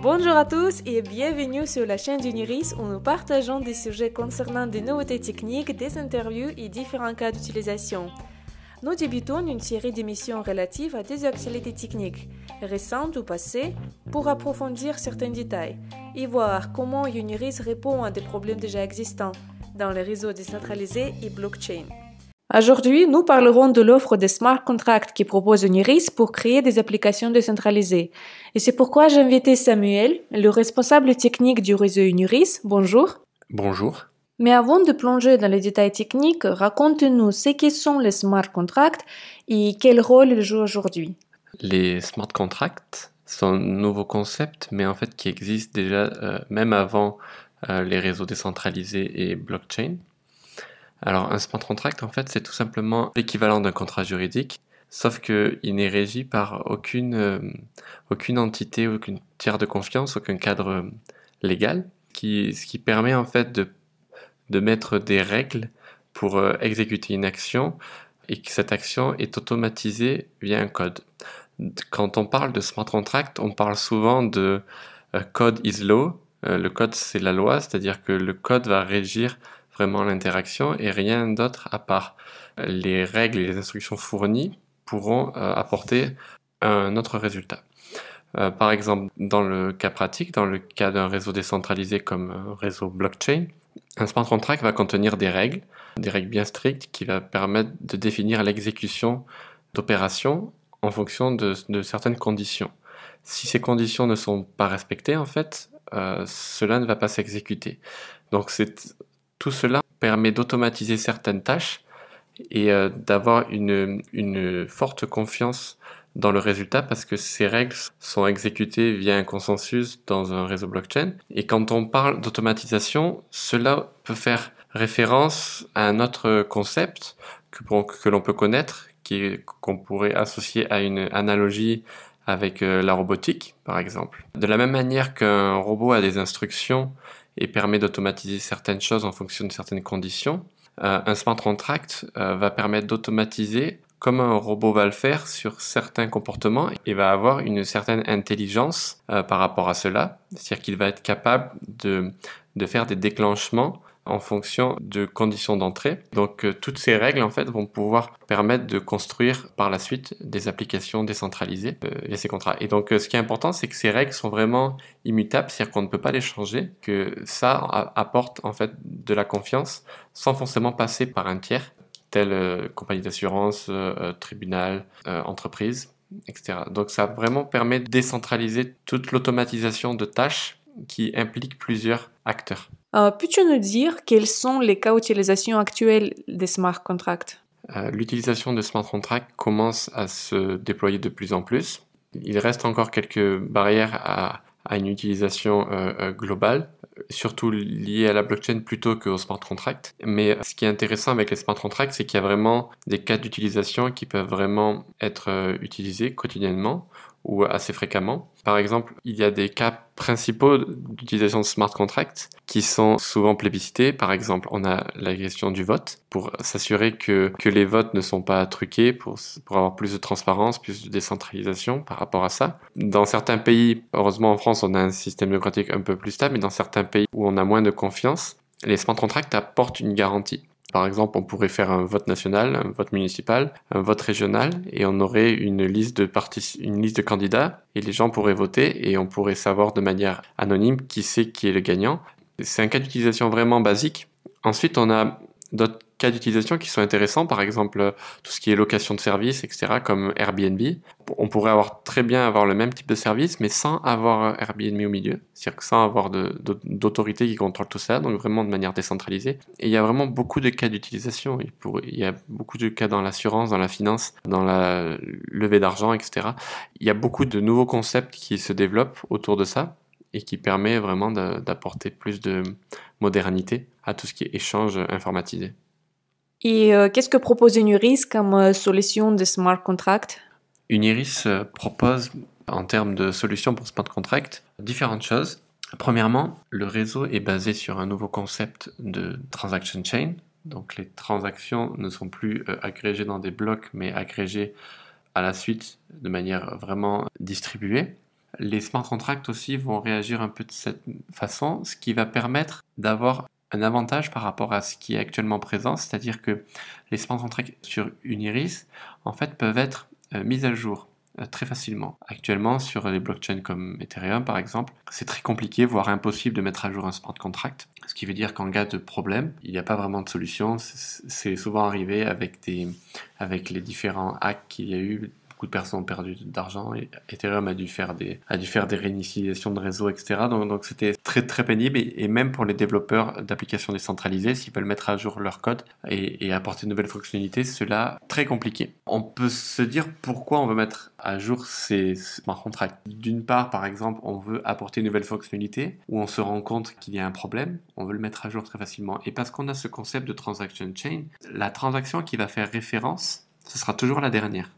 Bonjour à tous et bienvenue sur la chaîne d'Uniris où nous partageons des sujets concernant des nouveautés techniques, des interviews et différents cas d'utilisation. Nous débutons une série d'émissions relatives à des actualités techniques, récentes ou passées, pour approfondir certains détails et voir comment Uniris répond à des problèmes déjà existants dans les réseaux décentralisés et blockchain. Aujourd'hui, nous parlerons de l'offre de smart contracts qui propose Uniris pour créer des applications décentralisées. Et c'est pourquoi j'ai invité Samuel, le responsable technique du réseau Uniris. Bonjour. Bonjour. Mais avant de plonger dans les détails techniques, racontez-nous ce que sont les smart contracts et quel rôle ils jouent aujourd'hui. Les smart contracts sont un nouveau concept, mais en fait qui existe déjà euh, même avant euh, les réseaux décentralisés et blockchain. Alors un smart contract, en fait, c'est tout simplement l'équivalent d'un contrat juridique, sauf qu'il n'est régi par aucune, euh, aucune entité, aucune tiers de confiance, aucun cadre euh, légal, qui, ce qui permet en fait de, de mettre des règles pour euh, exécuter une action et que cette action est automatisée via un code. Quand on parle de smart contract, on parle souvent de code is law. le code c'est la loi, c'est-à-dire que le code va régir vraiment l'interaction et rien d'autre à part les règles et les instructions fournies pourront euh, apporter un autre résultat. Euh, par exemple, dans le cas pratique, dans le cas d'un réseau décentralisé comme un réseau blockchain, un smart contract va contenir des règles, des règles bien strictes qui va permettre de définir l'exécution d'opérations en fonction de, certaines conditions. Si ces conditions ne sont pas respectées, en fait, euh, cela ne va pas s'exécuter. Donc c'est tout cela permet d'automatiser certaines tâches et euh, d'avoir une, forte confiance dans le résultat parce que ces règles sont exécutées via un consensus dans un réseau blockchain. Et quand on parle d'automatisation, cela peut faire référence à un autre concept que, que l'on peut connaître, qu'on pourrait associer à une analogie avec euh, la robotique, par exemple. De la même manière qu'un robot a des instructions et permet d'automatiser certaines choses en fonction de certaines conditions. Euh, un smart contract euh, va permettre d'automatiser comme un robot va le faire sur certains comportements et va avoir une certaine intelligence euh, par rapport à cela. C'est-à-dire qu'il va être capable de, de faire des déclenchements en fonction de conditions d'entrée. Donc euh, toutes ces règles en fait vont pouvoir permettre de construire par la suite des applications décentralisées euh, via ces contrats. Et donc euh, ce qui est important c'est que ces règles sont vraiment immutables, c'est-à-dire qu'on ne peut pas les changer, que ça apporte en fait de la confiance sans forcément passer par un tiers, telle compagnie d'assurance, tribunal, entreprise, etc. Donc ça vraiment permet de décentraliser toute l'automatisation de tâches qui impliquent plusieurs acteurs. Euh, peux-tu nous dire quels sont les cas d'utilisation actuels des smart contracts? Euh, L'utilisation de smart contracts commence à se déployer de plus en plus. Il reste encore quelques barrières à, une utilisation euh, globale, surtout liée à la blockchain plutôt qu'au smart contract. Mais ce qui est intéressant avec les smart contracts, c'est qu'il y a vraiment des cas d'utilisation qui peuvent vraiment être utilisés quotidiennement ou assez fréquemment. Par exemple, il y a des cas principaux d'utilisation de smart contracts qui sont souvent plébiscités. Par exemple, on a la question du vote pour s'assurer que, que les votes ne sont pas truqués, pour, pour avoir plus de transparence, plus de décentralisation par rapport à ça. Dans certains pays, heureusement en France, on a un système démocratique un peu plus stable, mais dans certains pays où on a moins de confiance, les smart contracts apportent une garantie. Par exemple, on pourrait faire un vote national, un vote municipal, un vote régional, et on aurait une liste de une liste de candidats, et les gens pourraient voter, et on pourrait savoir de manière anonyme qui c'est qui est le gagnant. C'est un cas d'utilisation vraiment basique. Ensuite, on a d'autres cas d'utilisation qui sont intéressants, par exemple tout ce qui est location de services, etc., comme Airbnb. On pourrait avoir très bien avoir le même type de service, mais sans avoir Airbnb au milieu, c'est-à-dire sans avoir d'autorité qui contrôle tout ça, donc vraiment de manière décentralisée. Et il y a vraiment beaucoup de cas d'utilisation. Il, y a beaucoup de cas dans l'assurance, dans la finance, dans la levée d'argent, etc. Il y a beaucoup de nouveaux concepts qui se développent autour de ça et qui permet vraiment d'apporter plus de modernité à tout ce qui est échange informatisé. Et euh, qu'est-ce que propose Uniris comme euh, solution de smart contract? Uniris euh, propose en termes de solutions pour smart contract différentes choses. Premièrement, le réseau est basé sur un nouveau concept de transaction chain. Donc les transactions ne sont plus agrégées dans des blocs, mais agrégées à la suite de manière vraiment distribuée. Les smart contracts aussi vont réagir un peu de cette façon, ce qui va permettre d'avoir un avantage par rapport à ce qui est actuellement présent, c'est-à-dire que les contracts sur Uniris, en fait, peuvent être euh, mis à jour euh, très facilement. Actuellement, sur les blockchains comme Ethereum par exemple, c'est très compliqué, voire impossible de mettre à jour un smart contract. Ce qui veut dire qu'en cas de problème, il n'y a pas vraiment de solution. C'est souvent arrivé avec, des, avec les différents hacks qu'il y a eu beaucoup de personnes ont perdu d'argent et Ethereum a dû faire des, réinitialisations de réseau, etc. Donc, c'était très très pénible et, même pour les développeurs d'applications décentralisées, s'ils veulent mettre à jour leur code et, et apporter de nouvelles fonctionnalités, cela très compliqué. On peut se dire pourquoi on veut mettre à jour ces smart contracts. D'une part, par exemple, on veut apporter une nouvelle fonctionnalité où on se rend compte qu'il y a un problème, on veut le mettre à jour très facilement. Et parce qu'on a ce concept de transaction chain, la transaction qui va faire référence, ce sera toujours la dernière.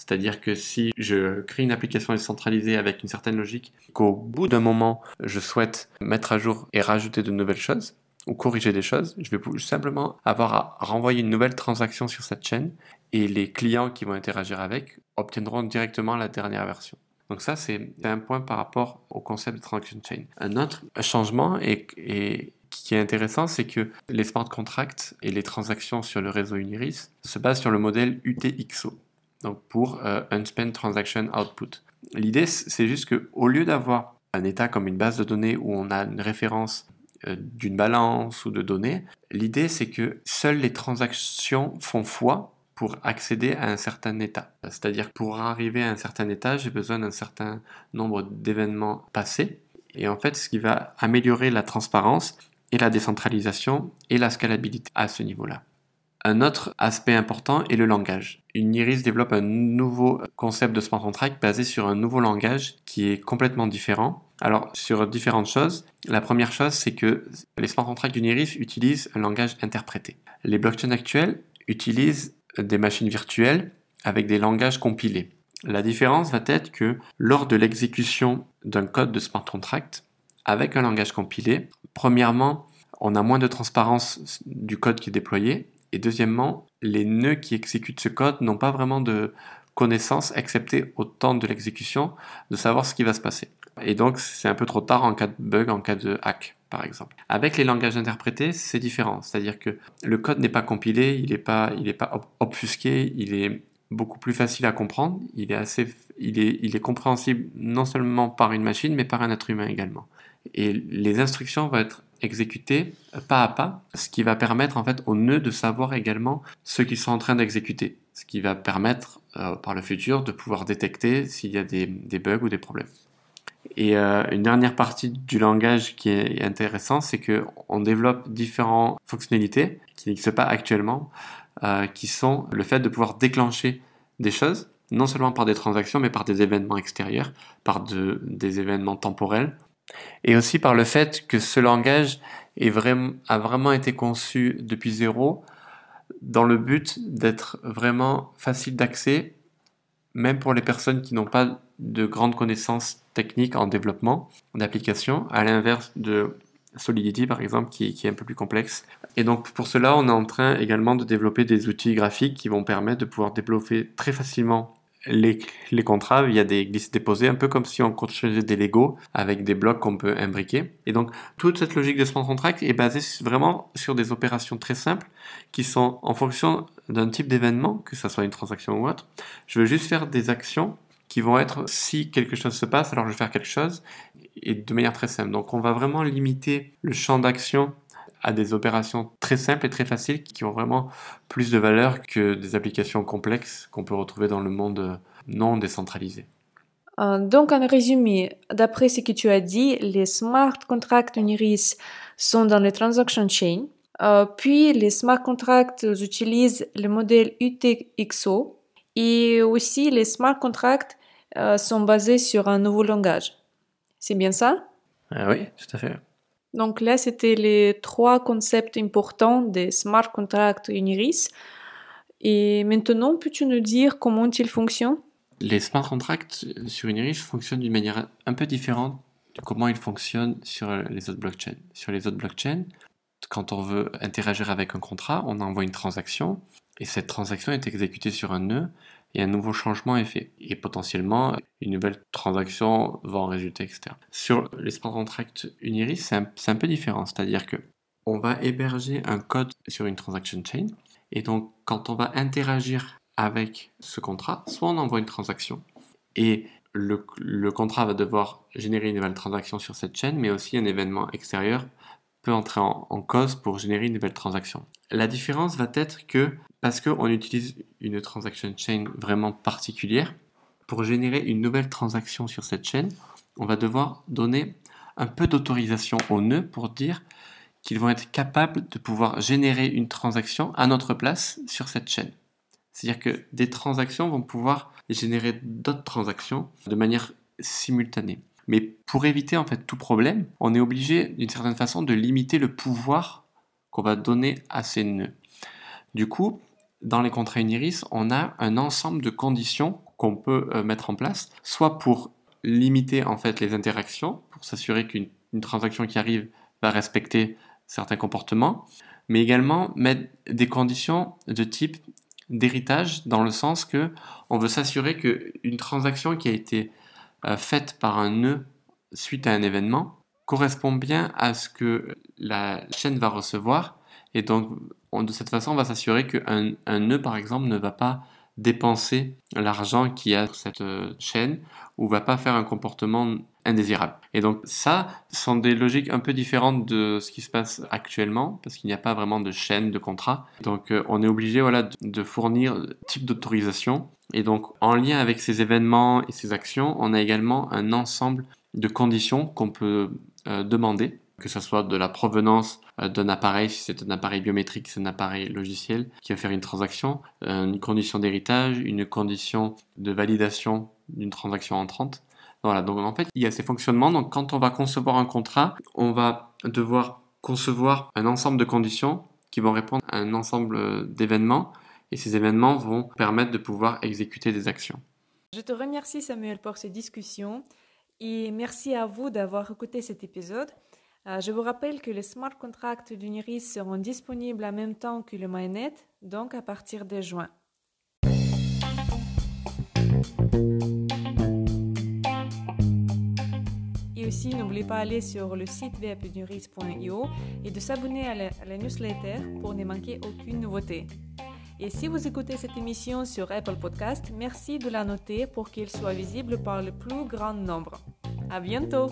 C'est-à-dire que si je crée une application décentralisée avec une certaine logique, qu'au bout d'un moment, je souhaite mettre à jour et rajouter de nouvelles choses, ou corriger des choses, je vais simplement avoir à renvoyer une nouvelle transaction sur cette chaîne et les clients qui vont interagir avec obtiendront directement la dernière version. Donc ça, c'est un point par rapport au concept de transaction chain. Un autre changement qui est intéressant, c'est que les smart contracts et les transactions sur le réseau Uniris se basent sur le modèle UTXO donc pour euh, Unspent Transaction Output. L'idée, c'est juste qu'au lieu d'avoir un état comme une base de données où on a une référence euh, d'une balance ou de données, l'idée c'est que seules les transactions font foi pour accéder à un certain état. C'est-à-dire pour arriver à un certain état, j'ai besoin d'un certain nombre d'événements passés. Et en fait, ce qui va améliorer la transparence et la décentralisation et la scalabilité à ce niveau-là. Un autre aspect important est le langage. Uniris développe un nouveau concept de smart contract basé sur un nouveau langage qui est complètement différent. Alors, sur différentes choses, la première chose, c'est que les smart contracts d'Uniris utilisent un langage interprété. Les blockchains actuels utilisent des machines virtuelles avec des langages compilés. La différence va être que lors de l'exécution d'un code de smart contract avec un langage compilé, premièrement, on a moins de transparence du code qui est déployé et deuxièmement, les nœuds qui exécutent ce code n'ont pas vraiment de connaissance, excepté au temps de l'exécution, de savoir ce qui va se passer. Et donc, c'est un peu trop tard en cas de bug, en cas de hack, par exemple. Avec les langages interprétés, c'est différent. C'est-à-dire que le code n'est pas compilé, il n'est pas, il pas obfusqué, il est beaucoup plus facile à comprendre, il est, assez, il est, il est compréhensible non seulement par une machine, mais par un être humain également. Et les instructions vont être exécuter pas à pas, ce qui va permettre en fait aux nœuds de savoir également ce qu'ils sont en train d'exécuter, ce qui va permettre euh, par le futur de pouvoir détecter s'il y a des, bugs ou des problèmes. Et euh, une dernière partie du langage qui est intéressant, c'est que on développe différentes fonctionnalités qui n'existent pas actuellement, euh, qui sont le fait de pouvoir déclencher des choses, non seulement par des transactions, mais par des événements extérieurs, par des événements temporels, et aussi par le fait que ce langage a vraiment été conçu depuis zéro dans le but d'être vraiment facile d'accès, même pour les personnes qui n'ont pas de grandes connaissances techniques en développement d'applications, à l'inverse de Solidity par exemple, qui, qui, est un peu plus complexe. Et donc pour cela, on est en train également de développer des outils graphiques qui vont permettre de pouvoir développer très facilement les, les, contrats, il y a des glisses déposées, un peu comme si on construisait des Lego avec des blocs qu'on peut imbriquer. Et donc, toute cette logique de smart contract est basée vraiment sur des opérations très simples qui sont en fonction d'un type d'événement, que ce soit une transaction ou autre. Je veux juste faire des actions qui vont être si quelque chose se passe, alors je vais faire quelque chose et de manière très simple. Donc, on va vraiment limiter le champ d'action à des opérations très simples et très faciles qui ont vraiment plus de valeur que des applications complexes qu'on peut retrouver dans le monde non décentralisé. Euh, donc, en résumé, d'après ce que tu as dit, les smart contracts Uniris sont dans les transaction chain. Euh, puis, les smart contracts utilisent le modèle UTXO. Et aussi, les smart contracts euh, sont basés sur un nouveau langage. C'est bien ça? Ah Oui, tout à fait. Donc là, c'était les trois concepts importants des smart contracts Uniris. Et maintenant, peux-tu nous dire comment ils fonctionnent? Les smart contracts sur Uniris fonctionnent d'une manière un peu différente de comment ils fonctionnent sur les autres blockchains. Sur les autres blockchains, quand on veut interagir avec un contrat, on envoie une transaction et cette transaction est exécutée sur un nœud et un nouveau changement est fait. Et potentiellement, une nouvelle transaction va en résulter, etc. Sur les smart contracts Uniris, c'est un, peu différent. C'est-à-dire que on va héberger un code sur une transaction chain. Et donc, quand on va interagir avec ce contrat, soit on envoie une transaction et le, contrat va devoir générer une nouvelle transaction sur cette chaîne, mais aussi un événement extérieur peut entrer en, cause pour générer une nouvelle transaction. La différence va être que parce qu'on utilise une transaction chain vraiment particulière, pour générer une nouvelle transaction sur cette chaîne, on va devoir donner un peu d'autorisation aux nœuds pour dire qu'ils vont être capables de pouvoir générer une transaction à notre place sur cette chaîne. C'est-à-dire que des transactions vont pouvoir générer d'autres transactions de manière simultanée. Mais pour éviter en fait tout problème, on est obligé d'une certaine façon de limiter le pouvoir qu'on va donner à ces nœuds. Du coup, dans les contrats Uniris, on a un ensemble de conditions qu'on peut euh, mettre en place, soit pour limiter en fait les interactions, pour s'assurer qu'une transaction qui arrive va respecter certains comportements, mais également mettre des conditions de type d'héritage dans le sens que on veut s'assurer qu'une transaction qui a été faite par un nœud suite à un événement correspond bien à ce que la chaîne va recevoir. Et donc de cette façon on va s'assurer qu'un un nœud par exemple ne va pas dépenser l'argent qui a cette euh, chaîne ou va pas faire un comportement indésirable. Et donc ça, sont des logiques un peu différentes de ce qui se passe actuellement parce qu'il n'y a pas vraiment de chaîne de contrat. Donc euh, on est obligé voilà, de, fournir type d'autorisation. Et donc en lien avec ces événements et ces actions, on a également un ensemble de conditions qu'on peut euh, demander que ce soit de la provenance d'un appareil, si c'est un appareil biométrique, c'est un appareil logiciel qui va faire une transaction, euh, une condition d'héritage, une condition de validation d'une transaction entrante. Voilà, donc en fait, il y a ces fonctionnements. Donc quand on va concevoir un contrat, on va devoir concevoir un ensemble de conditions qui vont répondre à un ensemble d'événements et ces événements vont permettre de pouvoir exécuter des actions. Je te remercie Samuel pour ces discussions et merci à vous d'avoir écouté cet épisode. Euh, je vous rappelle que les smart contracts d'Uniris seront disponibles en même temps que le mainnet, donc à partir de juin. Et aussi, n'oubliez pas d'aller sur le site web d'uniris.io et de s'abonner à, à la newsletter pour ne manquer aucune nouveauté. Et si vous écoutez cette émission sur Apple Podcast, merci de la noter pour qu'elle soit visible par le plus grand nombre. À bientôt!